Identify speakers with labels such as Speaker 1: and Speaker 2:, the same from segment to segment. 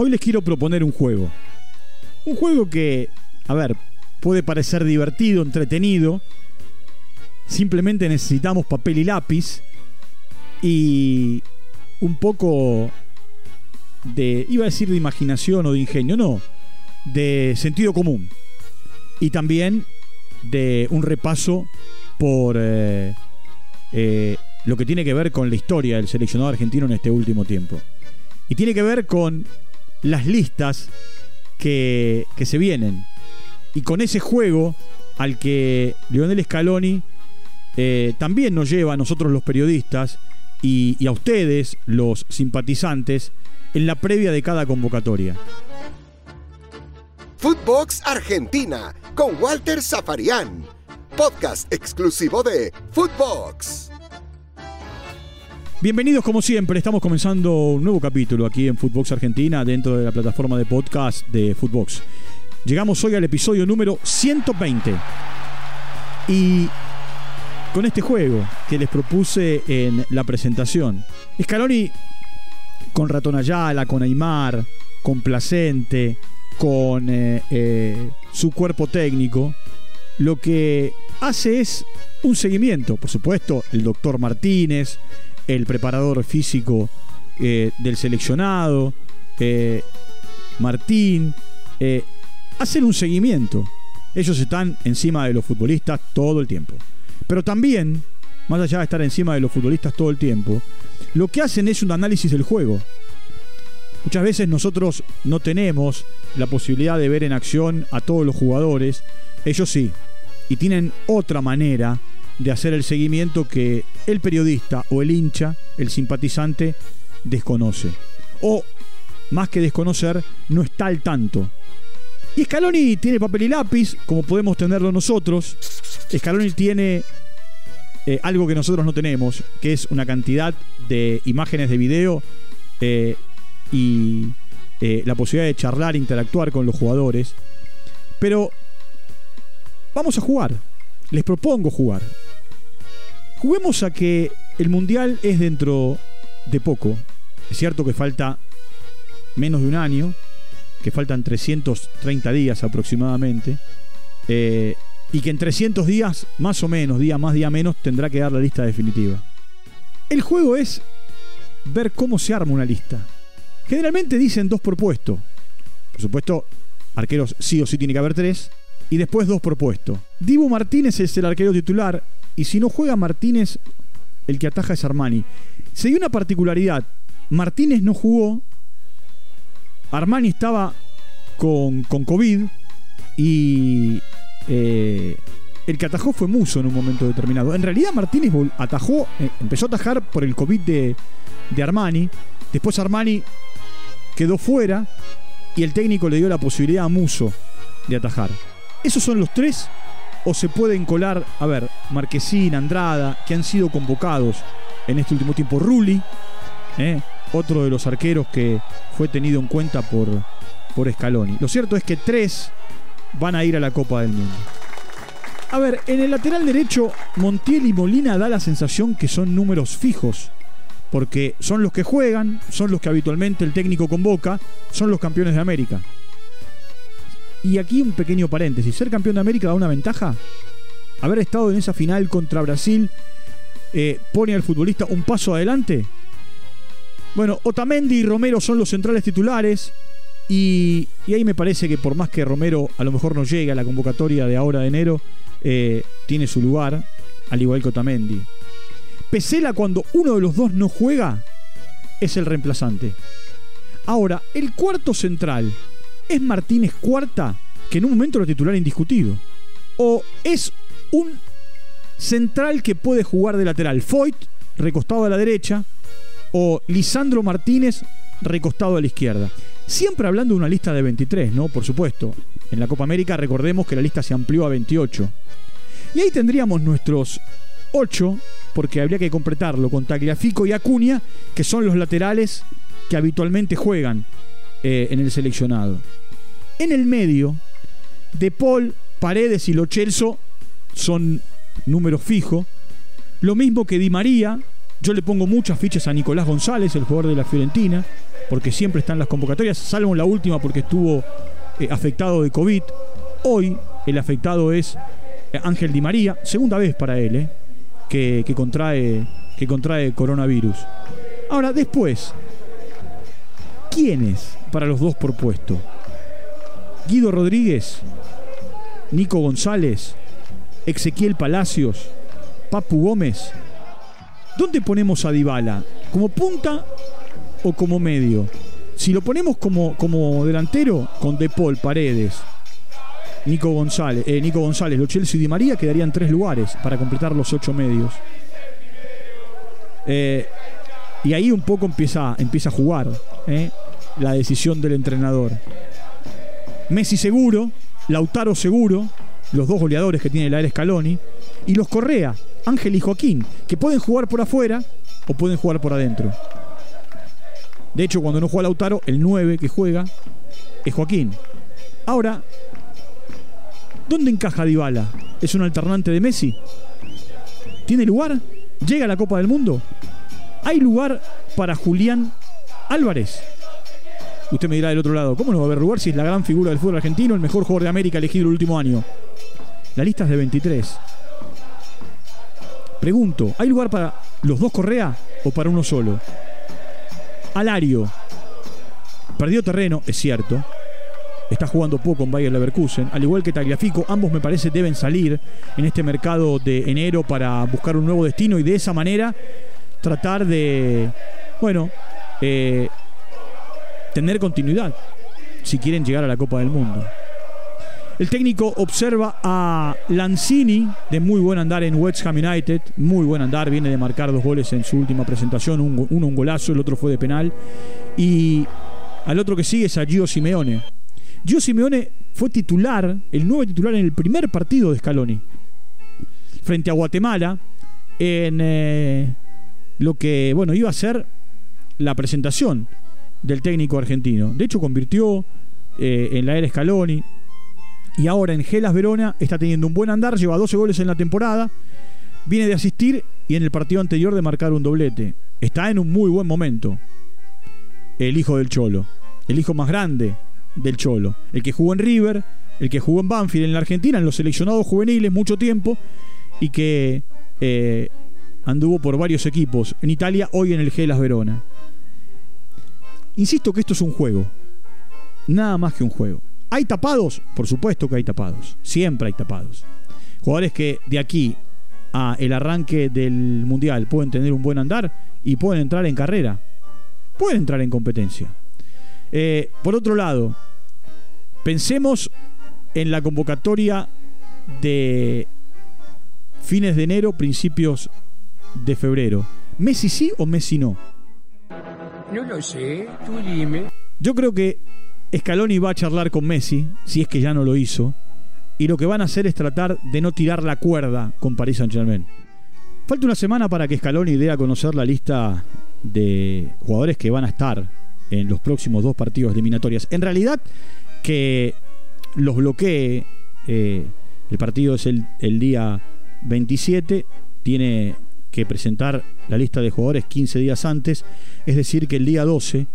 Speaker 1: Hoy les quiero proponer un juego. Un juego que, a ver, puede parecer divertido, entretenido. Simplemente necesitamos papel y lápiz y un poco de, iba a decir de imaginación o de ingenio, no, de sentido común. Y también de un repaso por eh, eh, lo que tiene que ver con la historia del seleccionado argentino en este último tiempo. Y tiene que ver con las listas que, que se vienen. Y con ese juego al que Lionel Scaloni eh, también nos lleva a nosotros los periodistas y, a ustedes, los simpatizantes, en la previa de cada convocatoria.
Speaker 2: Footbox Argentina con Walter Zafarian. Podcast exclusivo de Footbox.
Speaker 1: Bienvenidos como siempre, estamos comenzando un nuevo capítulo aquí en Footbox Argentina dentro de la plataforma de podcast de Footbox. Llegamos hoy al episodio número 120 y con este juego que les propuse en la presentación. Scaloni con Ratón Ayala, con Aymar, con Placente, con eh, eh, su cuerpo técnico, lo que hace es un seguimiento. Por supuesto, el doctor Martínez, el preparador físico eh, del seleccionado, eh, Martín, eh, hacen un seguimiento. Ellos están encima de los futbolistas todo el tiempo. Pero también, más allá de estar encima de los futbolistas todo el tiempo, lo que hacen es un análisis del juego. Muchas veces nosotros no tenemos la posibilidad de ver en acción a todos los jugadores, ellos sí, y tienen otra manera de hacer el seguimiento que el periodista o el hincha, el simpatizante, desconoce. O, más que desconocer, no está al tanto. Y Scaloni tiene papel y lápiz, como podemos tenerlo nosotros. Scaloni tiene eh, algo que nosotros no tenemos, que es una cantidad de imágenes de video eh, y eh, la posibilidad de charlar, interactuar con los jugadores. Pero vamos a jugar. Les propongo jugar. Juguemos a que el Mundial es dentro de poco. Es cierto que falta menos de un año, que faltan 330 días aproximadamente, eh, y que en 300 días, más o menos, día más, día menos, tendrá que dar la lista definitiva. El juego es ver cómo se arma una lista. Generalmente dicen dos por puesto. Por supuesto, arqueros sí o sí tiene que haber tres. Y después dos por puesto. Dibu Martínez es el arquero titular. Y si no juega Martínez, el que ataja es Armani. Se dio una particularidad. Martínez no jugó. Armani estaba con, con COVID. Y eh, el que atajó fue Muso en un momento determinado. En realidad Martínez atajó, eh, empezó a atajar por el COVID de, de Armani. Después Armani quedó fuera y el técnico le dio la posibilidad a Muso de atajar. Esos son los tres o se pueden colar, a ver, Marquesín, Andrada, que han sido convocados en este último tiempo. Rulli, ¿eh? otro de los arqueros que fue tenido en cuenta por, por Scaloni. Lo cierto es que tres van a ir a la Copa del Mundo. A ver, en el lateral derecho, Montiel y Molina da la sensación que son números fijos, porque son los que juegan, son los que habitualmente el técnico convoca, son los campeones de América. Y aquí un pequeño paréntesis, ¿ser campeón de América da una ventaja? Haber estado en esa final contra Brasil eh, pone al futbolista un paso adelante. Bueno, Otamendi y Romero son los centrales titulares. Y, ahí me parece que por más que Romero a lo mejor no llegue a la convocatoria de ahora de enero, eh, tiene su lugar, al igual que Otamendi. Pesela cuando uno de los dos no juega, es el reemplazante. Ahora, el cuarto central, ¿es Martínez cuarta, que en un momento era titular indiscutido? ¿O es un central que puede jugar de lateral? Foyt, recostado a la derecha, o Lisandro Martínez, recostado a la izquierda. Siempre hablando de una lista de 23, ¿no? Por supuesto. En la Copa América recordemos que la lista se amplió a 28. Y ahí tendríamos nuestros 8, porque habría que completarlo con Tagliafico y Acuña, que son los laterales que habitualmente juegan eh, en el seleccionado. En el medio, De Paul, Paredes y Lo Celso son números fijos. Lo mismo que Di María. Yo le pongo muchas fichas a Nicolás González, el jugador de la Fiorentina. porque siempre están las convocatorias, salvo en la última porque estuvo eh, afectado de COVID. Hoy el afectado es eh, Ángel Di María, segunda vez para él, que, contrae, que contrae coronavirus. Ahora, después, ¿quiénes para los dos por puesto? Guido Rodríguez, Nico González, Ezequiel Palacios, Papu Gómez. ¿Dónde ponemos a Dybala? ¿Como punta o como medio? Si lo ponemos como, como delantero, con De Paul, Paredes, Nico González, eh, Nico González, Lo Chelsea y Di María quedarían tres lugares para completar los ocho medios. Eh, y ahí un poco empieza, empieza a jugar eh, la decisión del entrenador. Messi seguro, Lautaro seguro, los dos goleadores que tiene la era Scaloni, y los Correa, Ángel y Joaquín, que pueden jugar por afuera o pueden jugar por adentro. De hecho, cuando no juega Lautaro, el 9 que juega es Joaquín. Ahora, ¿dónde encaja Dybala? ¿Es un alternante de Messi? ¿Tiene lugar? ¿Llega a la Copa del Mundo? ¿Hay lugar para Julián Álvarez? Usted me dirá del otro lado, ¿cómo no va a haber lugar si es la gran figura del fútbol argentino, el mejor jugador de América elegido el último año? La lista es de 23. Pregunto, ¿hay lugar para los dos Correa o para uno solo? Alario. Perdió terreno, es cierto. Está jugando poco en Bayer Leverkusen, al igual que Tagliafico. Ambos me parece deben salir en este mercado de enero para buscar un nuevo destino y de esa manera tratar de, bueno, eh, tener continuidad si quieren llegar a la Copa del Mundo. El técnico observa a Lanzini de muy buen andar en West Ham United, muy buen andar, viene de marcar dos goles en su última presentación, uno un, golazo, el otro fue de penal. Y al otro que sigue es a Gio Simeone. Gio Simeone fue titular, el nuevo titular en el primer partido de Scaloni, frente a Guatemala, en eh, lo que, bueno, iba a ser la presentación del técnico argentino. De hecho, convirtió eh, en la era Scaloni, y ahora en Gelas Verona está teniendo un buen andar, lleva 12 goles en la temporada, viene de asistir y en el partido anterior de marcar un doblete. Está en un muy buen momento. El hijo del Cholo, el hijo más grande del Cholo, el que jugó en River, el que jugó en Banfield en la Argentina, en los seleccionados juveniles mucho tiempo y que eh, anduvo por varios equipos en Italia, hoy en el Gelas Verona. Insisto que esto es un juego, nada más que un juego. ¿Hay tapados? Por supuesto que hay tapados. Siempre hay tapados. Jugadores que de aquí a el arranque del Mundial pueden tener un buen andar y pueden entrar en carrera. Pueden entrar en competencia. Eh, por otro lado, pensemos en la convocatoria de fines de enero, principios de febrero. ¿Messi sí o Messi no?
Speaker 3: No lo sé, tú dime.
Speaker 1: Yo creo que Scaloni va a charlar con Messi, si es que ya no lo hizo, y lo que van a hacer es tratar de no tirar la cuerda con Paris Saint-Germain. Falta una semana para que Scaloni dé a conocer la lista de jugadores que van a estar en los próximos dos partidos eliminatorias. En realidad, que los bloquee, eh, el partido es el, día 27, tiene que presentar la lista de jugadores 15 días antes, es decir, que el día 12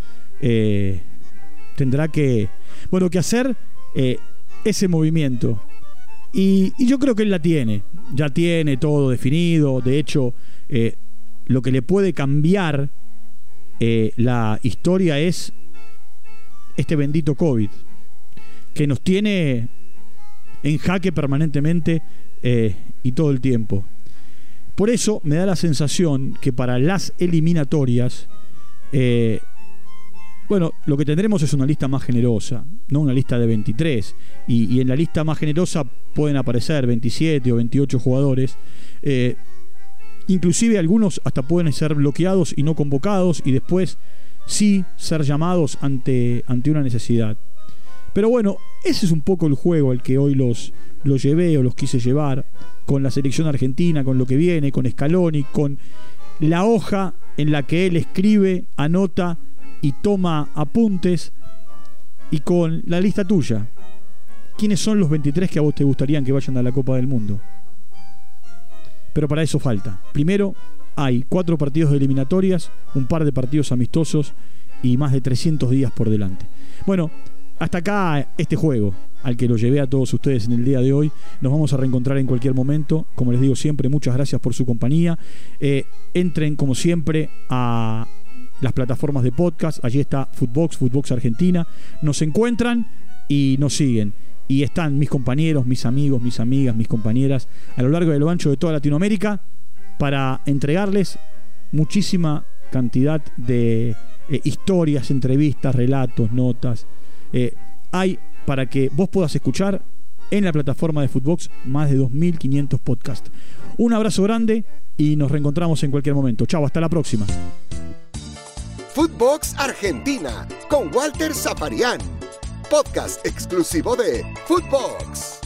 Speaker 1: tendrá que, bueno, que hacer eh, ese movimiento. Y, yo creo que él la tiene, ya tiene todo definido, de hecho, eh, lo que le puede cambiar eh, la historia es este bendito COVID, que nos tiene en jaque permanentemente y todo el tiempo. Por eso me da la sensación que para las eliminatorias bueno, lo que tendremos es una lista más generosa, no una lista de 23. Y, en la lista más generosa pueden aparecer 27 o 28 jugadores. Eh, inclusive algunos hasta pueden ser bloqueados y no convocados y después sí ser llamados ante, ante una necesidad. Pero bueno, ese es un poco el juego al que hoy los, los llevé o los quise llevar con la selección argentina, con lo que viene, con Scaloni, con la hoja en la que él escribe, anota y toma apuntes y con la lista tuya. ¿Quiénes son los 23 que a vos te gustarían que vayan a la Copa del Mundo? Pero para eso falta. Primero, hay cuatro partidos de eliminatorias, un par de partidos amistosos y más de 300 días por delante. Bueno, hasta acá este juego al que lo llevé a todos ustedes en el día de hoy. Nos vamos a reencontrar en cualquier momento. Como les digo siempre, muchas gracias por su compañía. Eh, entren como siempre a las plataformas de podcast. Allí está Footbox, Footbox Argentina. Nos encuentran y nos siguen. Y están mis compañeros, mis amigos, mis amigas, mis compañeras a lo largo a lo ancho de toda Latinoamérica para entregarles muchísima cantidad de eh, historias, entrevistas, relatos, notas. Eh, hay para que vos puedas escuchar en la plataforma de Footbox más de 2.500 podcasts. Un abrazo grande y nos reencontramos en cualquier momento. Chao, hasta la próxima.
Speaker 2: Footbox Argentina con Walter Zaparián, podcast exclusivo de Footbox.